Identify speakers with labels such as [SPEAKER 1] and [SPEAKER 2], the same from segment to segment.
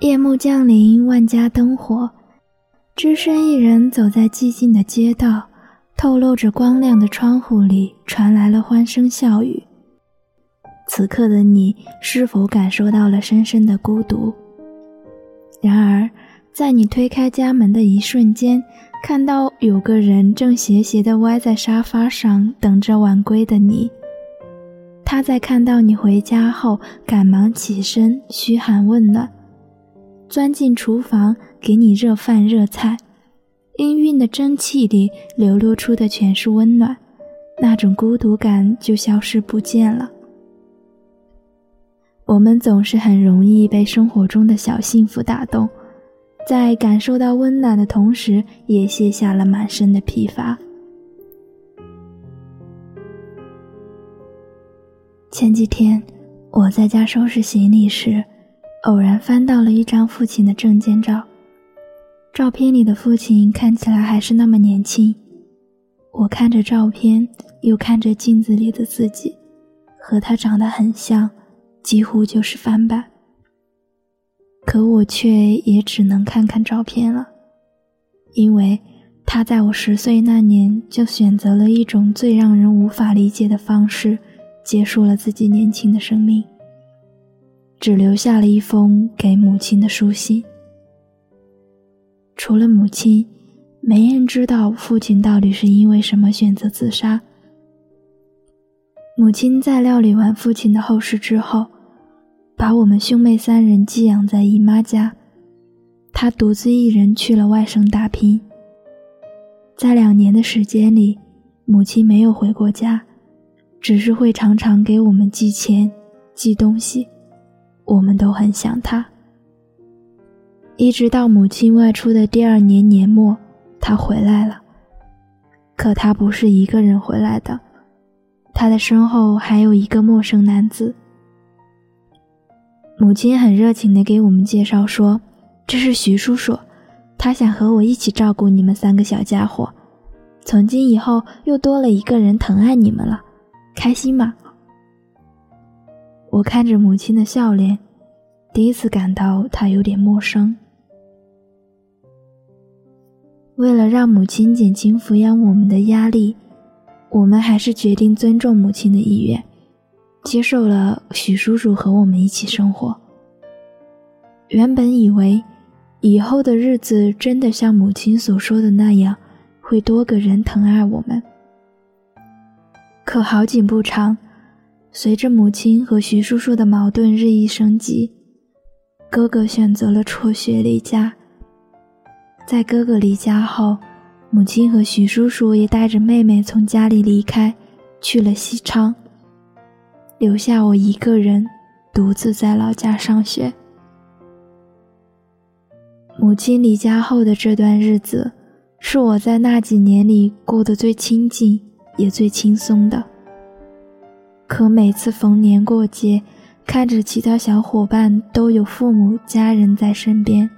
[SPEAKER 1] 夜幕降临，万家灯火，只身一人走在寂静的街道，透露着光亮的窗户里传来了欢声笑语。此刻的你是否感受到了深深的孤独？然而，在你推开家门的一瞬间，看到有个人正斜斜地歪在沙发上等着晚归的你。他在看到你回家后，赶忙起身嘘寒问暖，钻进厨房给你热饭热菜，氤氲的蒸汽里流露出的全是温暖，那种孤独感就消失不见了。我们总是很容易被生活中的小幸福打动，在感受到温暖的同时，也卸下了满身的疲乏。前几天，我在家收拾行李时，偶然翻到了一张父亲的证件照。照片里的父亲看起来还是那么年轻。我看着照片，又看着镜子里的自己，和他长得很像。几乎就是翻版，可我却也只能看看照片了，因为他在我十岁那年就选择了一种最让人无法理解的方式，结束了自己年轻的生命，只留下了一封给母亲的书信。除了母亲，没人知道父亲到底是因为什么选择自杀。母亲在料理完父亲的后事之后。把我们兄妹三人寄养在姨妈家，她独自一人去了外省打拼。在两年的时间里，母亲没有回过家，只是会常常给我们寄钱、寄东西，我们都很想他。一直到母亲外出的第二年年末，他回来了。可他不是一个人回来的，他的身后还有一个陌生男子。母亲很热情地给我们介绍说：“这是徐叔叔，他想和我一起照顾你们三个小家伙。从今以后又多了一个人疼爱你们了，开心吗？”我看着母亲的笑脸，第一次感到她有点陌生。为了让母亲减轻抚养我们的压力，我们还是决定尊重母亲的意愿。接受了许叔叔和我们一起生活。原本以为以后的日子真的像母亲所说的那样，会多个人疼爱我们。可好景不长，随着母亲和徐叔叔的矛盾日益升级，哥哥选择了辍学离家。在哥哥离家后，母亲和徐叔叔也带着妹妹从家里离开，去了西昌。留下我一个人，独自在老家上学。母亲离家后的这段日子，是我在那几年里过得最清静也最轻松的。可每次逢年过节，看着其他小伙伴都有父母家人在身边，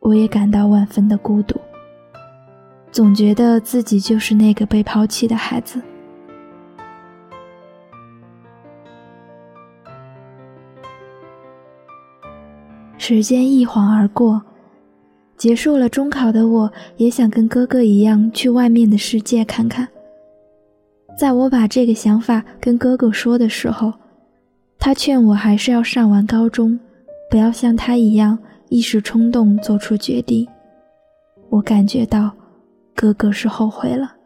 [SPEAKER 1] 我也感到万分的孤独，总觉得自己就是那个被抛弃的孩子。时间一晃而过，结束了中考的我，也想跟哥哥一样去外面的世界看看。在我把这个想法跟哥哥说的时候，他劝我还是要上完高中，不要像他一样一时冲动做出决定。我感觉到，哥哥是后悔了。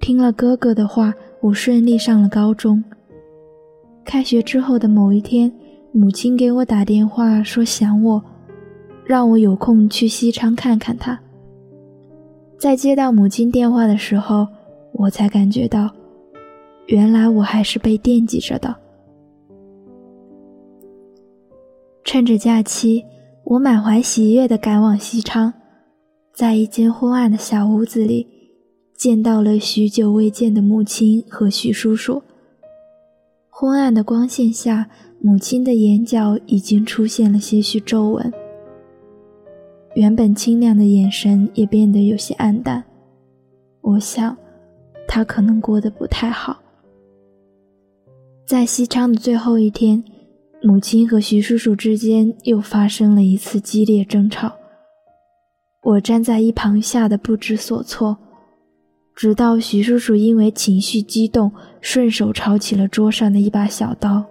[SPEAKER 1] 听了哥哥的话，我顺利上了高中。开学之后的某一天。母亲给我打电话说想我，让我有空去西昌看看她。在接到母亲电话的时候，我才感觉到，原来我还是被惦记着的。趁着假期，我满怀喜悦地赶往西昌，在一间昏暗的小屋子里，见到了许久未见的母亲和徐叔叔。昏暗的光线下。母亲的眼角已经出现了些许皱纹，原本清亮的眼神也变得有些暗淡。我想，他可能过得不太好。在西昌的最后一天，母亲和徐叔叔之间又发生了一次激烈争吵。我站在一旁，吓得不知所措。直到徐叔叔因为情绪激动，顺手抄起了桌上的一把小刀。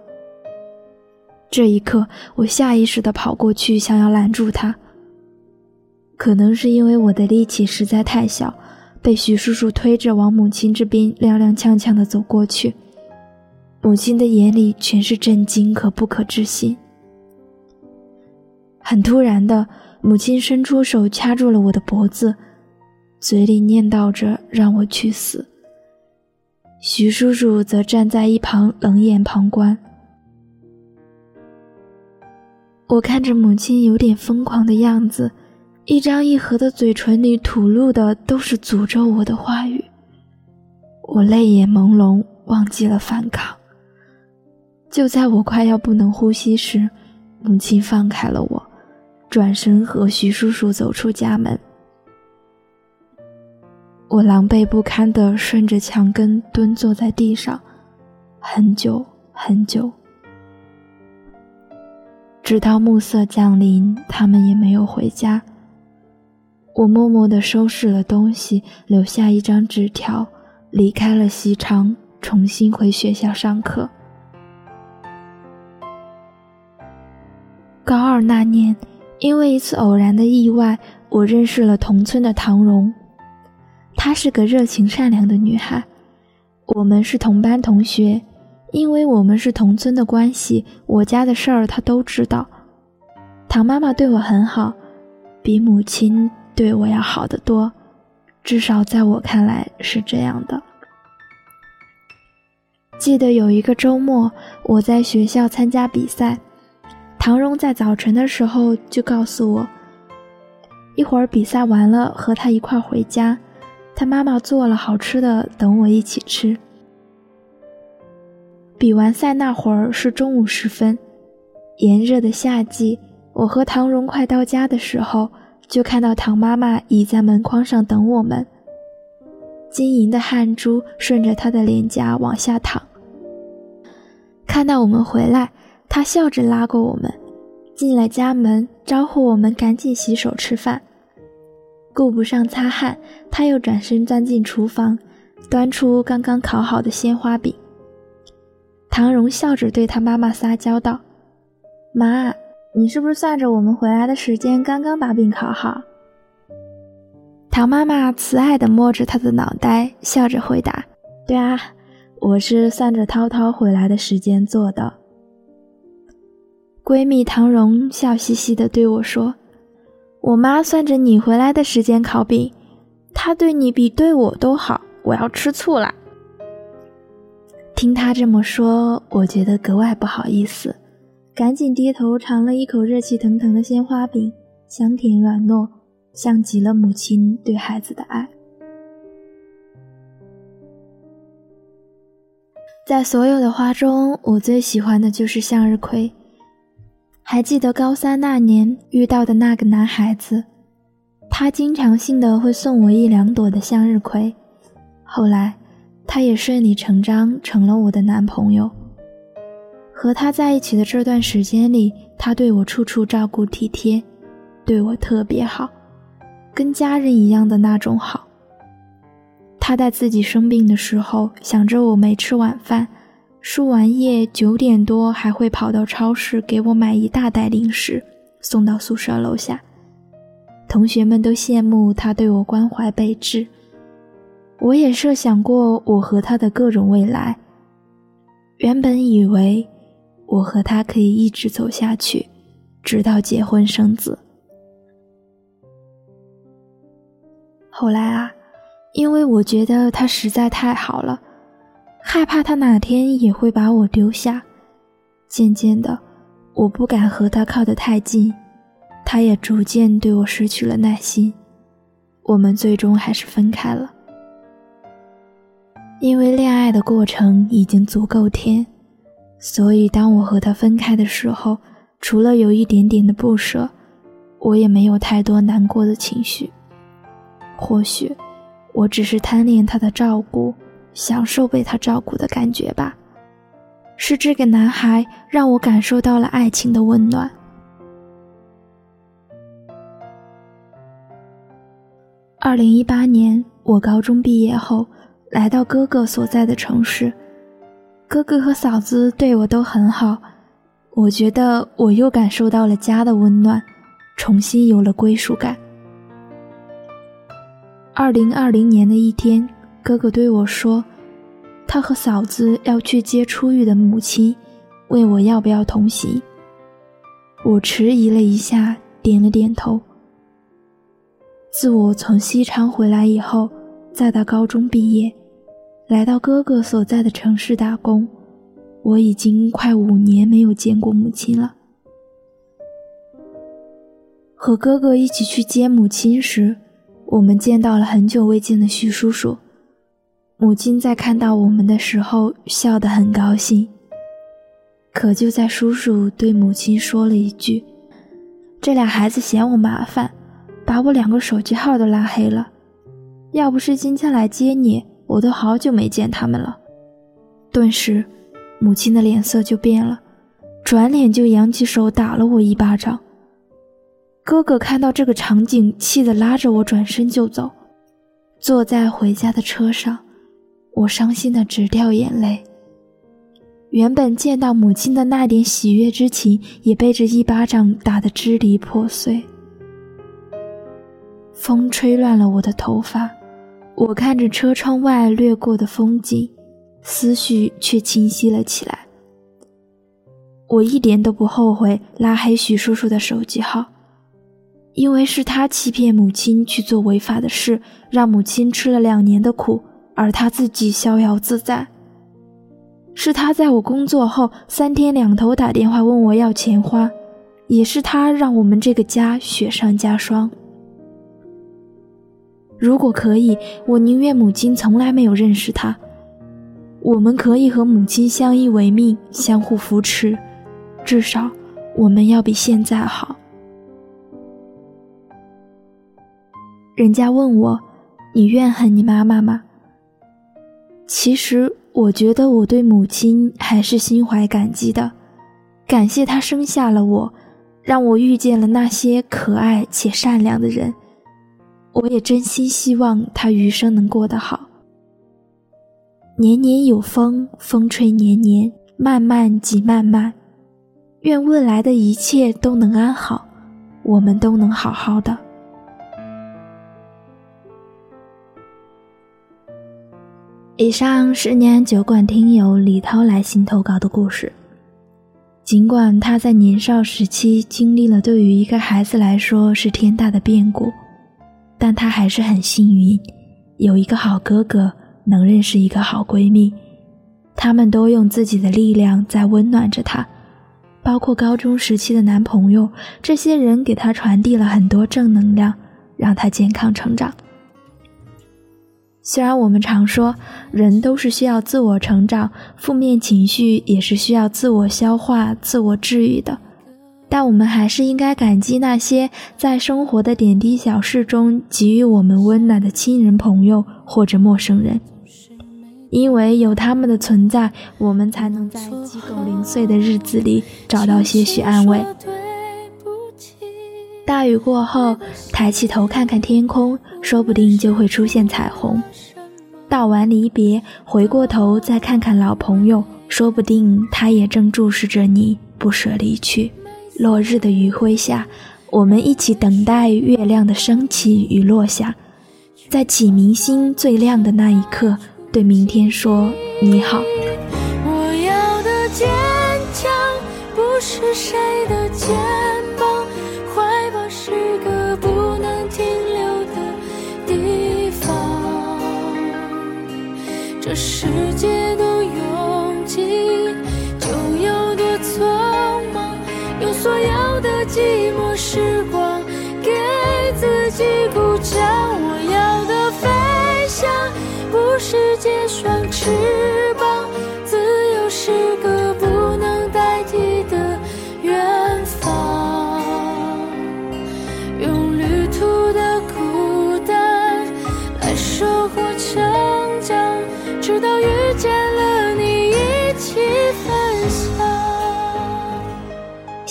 [SPEAKER 1] 这一刻，我下意识地跑过去，想要拦住他。可能是因为我的力气实在太小，被徐叔叔推着往母亲这边踉踉跄跄地走过去。母亲的眼里全是震惊和不可置信。很突然的，母亲伸出手掐住了我的脖子，嘴里念叨着让我去死。徐叔叔则站在一旁冷眼旁观。我看着母亲有点疯狂的样子，一张一合的嘴唇里吐露的都是诅咒我的话语。我泪眼朦胧，忘记了反抗。就在我快要不能呼吸时，母亲放开了我，转身和徐叔叔走出家门。我狼狈不堪地顺着墙根蹲坐在地上，很久很久，直到暮色降临，他们也没有回家。我默默地收拾了东西，留下一张纸条，离开了西昌，重新回学校上课。高二那年，因为一次偶然的意外，我认识了同村的唐蓉。她是个热情善良的女孩，我们是同班同学。因为我们是同村的关系，我家的事儿她都知道。唐妈妈对我很好，比母亲对我要好得多，至少在我看来是这样的。记得有一个周末，我在学校参加比赛。唐荣在早晨的时候就告诉我，一会儿比赛完了和他一块回家，他妈妈做了好吃的等我一起吃。比完赛那会儿是中午时分，炎热的夏季，我和唐荣快到家的时候，就看到唐妈妈倚在门框上等我们，晶莹的汗珠顺着她的脸颊往下淌。看到我们回来。她笑着拉过我们，进了家门，招呼我们赶紧洗手吃饭。顾不上擦汗，她又转身钻进厨房，端出刚刚烤好的鲜花饼。唐荣笑着对他妈妈撒娇道：“妈，你是不是算着我们回来的时间，刚刚把饼烤好？”唐妈妈慈爱地摸着他的脑袋，笑着回答：“对啊，我是算着涛涛回来的时间做的。”闺蜜唐蓉笑嘻嘻地对我说：“我妈算着你回来的时间烤饼，她对你比对我都好，我要吃醋啦。”听她这么说，我觉得格外不好意思，赶紧低头尝了一口热气腾腾的鲜花饼，香甜软糯，像极了母亲对孩子的爱。在所有的花中，我最喜欢的就是向日葵。还记得高三那年遇到的那个男孩子，他经常性的会送我一两朵的向日葵。后来，他也顺理成章成了我的男朋友。和他在一起的这段时间里，他对我处处照顾体贴，对我特别好，跟家人一样的那种好。他在自己生病的时候，想着我没吃晚饭。输完液九点多还会跑到超市给我买一大袋零食，送到宿舍楼下。同学们都羡慕他对我关怀备至，我也设想过我和他的各种未来。原本以为我和他可以一直走下去，直到结婚生子。后来啊，因为我觉得他实在太好了。害怕他哪天也会把我丢下，渐渐的，我不敢和他靠得太近，他也逐渐对我失去了耐心，我们最终还是分开了。因为恋爱的过程已经足够甜，所以当我和他分开的时候，除了有一点点的不舍，我也没有太多难过的情绪。或许，我只是贪恋他的照顾。享受被他照顾的感觉吧。是这个男孩让我感受到了爱情的温暖。二零一八年，我高中毕业后，来到哥哥所在的城市。哥哥和嫂子对我都很好，我觉得我又感受到了家的温暖，重新有了归属感。二零二零年的一天，哥哥对我说，他和嫂子要去接出狱的母亲，问我要不要同行。我迟疑了一下，点了点头。自我从西昌回来以后，再到高中毕业，来到哥哥所在的城市打工，我已经快五年没有见过母亲了。和哥哥一起去接母亲时，我们见到了很久未见的徐叔叔。母亲在看到我们的时候笑得很高兴。可就在叔叔对母亲说了一句：“这俩孩子嫌我麻烦。”把我两个手机号都拉黑了，要不是今天来接你，我都好久没见他们了。顿时，母亲的脸色就变了，转脸就扬起手打了我一巴掌。哥哥看到这个场景，气得拉着我转身就走。坐在回家的车上，我伤心的直掉眼泪。原本见到母亲的那点喜悦之情，也被这一巴掌打得支离破碎。风吹乱了我的头发，我看着车窗外掠过的风景，思绪却清晰了起来。我一点都不后悔拉黑许叔叔的手机号，因为是他欺骗母亲去做违法的事，让母亲吃了两年的苦，而他自己逍遥自在。是他在我工作后三天两头打电话问我要钱花，也是他让我们这个家雪上加霜。如果可以，我宁愿母亲从来没有认识他。我们可以和母亲相依为命，相互扶持，至少我们要比现在好。人家问我：“你怨恨你妈妈吗？”其实，我觉得我对母亲还是心怀感激的，感谢她生下了我，让我遇见了那些可爱且善良的人。我也真心希望他余生能过得好。年年有风，风吹年年；漫漫即漫漫。愿未来的一切都能安好，我们都能好好的。以上是年酒馆听友李涛来信投稿的故事。尽管他在年少时期经历了对于一个孩子来说是天大的变故。但她还是很幸运，有一个好哥哥，能认识一个好闺蜜，他们都用自己的力量在温暖着她，包括高中时期的男朋友，这些人给她传递了很多正能量，让她健康成长。虽然我们常说人都是需要自我成长，负面情绪也是需要自我消化、自我治愈的。但我们还是应该感激那些在生活的点滴小事中给予我们温暖的亲人、朋友或者陌生人，因为有他们的存在，我们才能在鸡狗零碎的日子里找到些许安慰。大雨过后，抬起头看看天空，说不定就会出现彩虹。道完离别，回过头再看看老朋友，说不定他也正注视着你，不舍离去。落日的余晖下，我们一起等待月亮的升起与落下，在启明星最亮的那一刻，对明天说你好。
[SPEAKER 2] 我要的坚强不是谁的肩膀，怀抱是个不能停留的地方。这世界多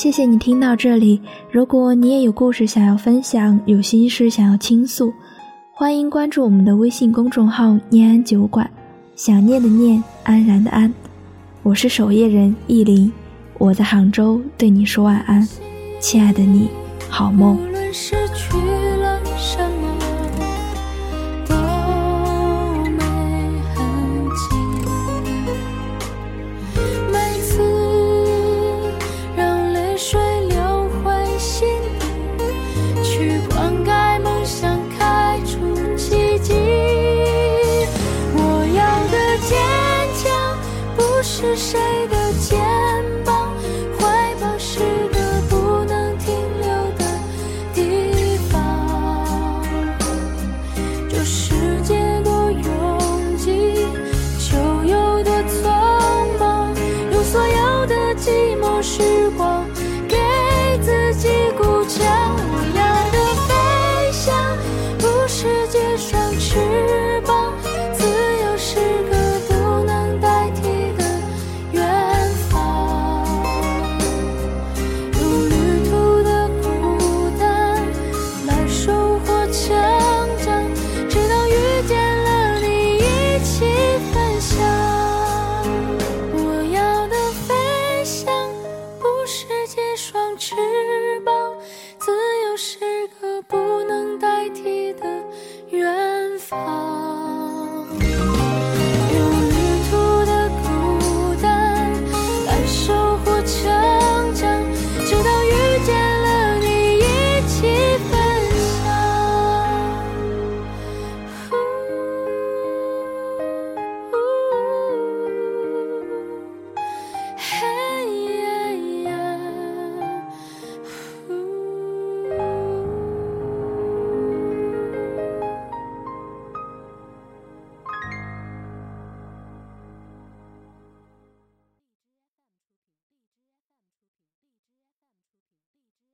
[SPEAKER 2] 谢谢你听到这里。如果你也有故事想要分享，有心事想要倾诉，欢迎关注我们的微信公众号“念安酒馆”。想念的念，安然的安。我是守夜人意林，我在杭州对你说晚安，亲爱的你，好梦。
[SPEAKER 3] 是谁？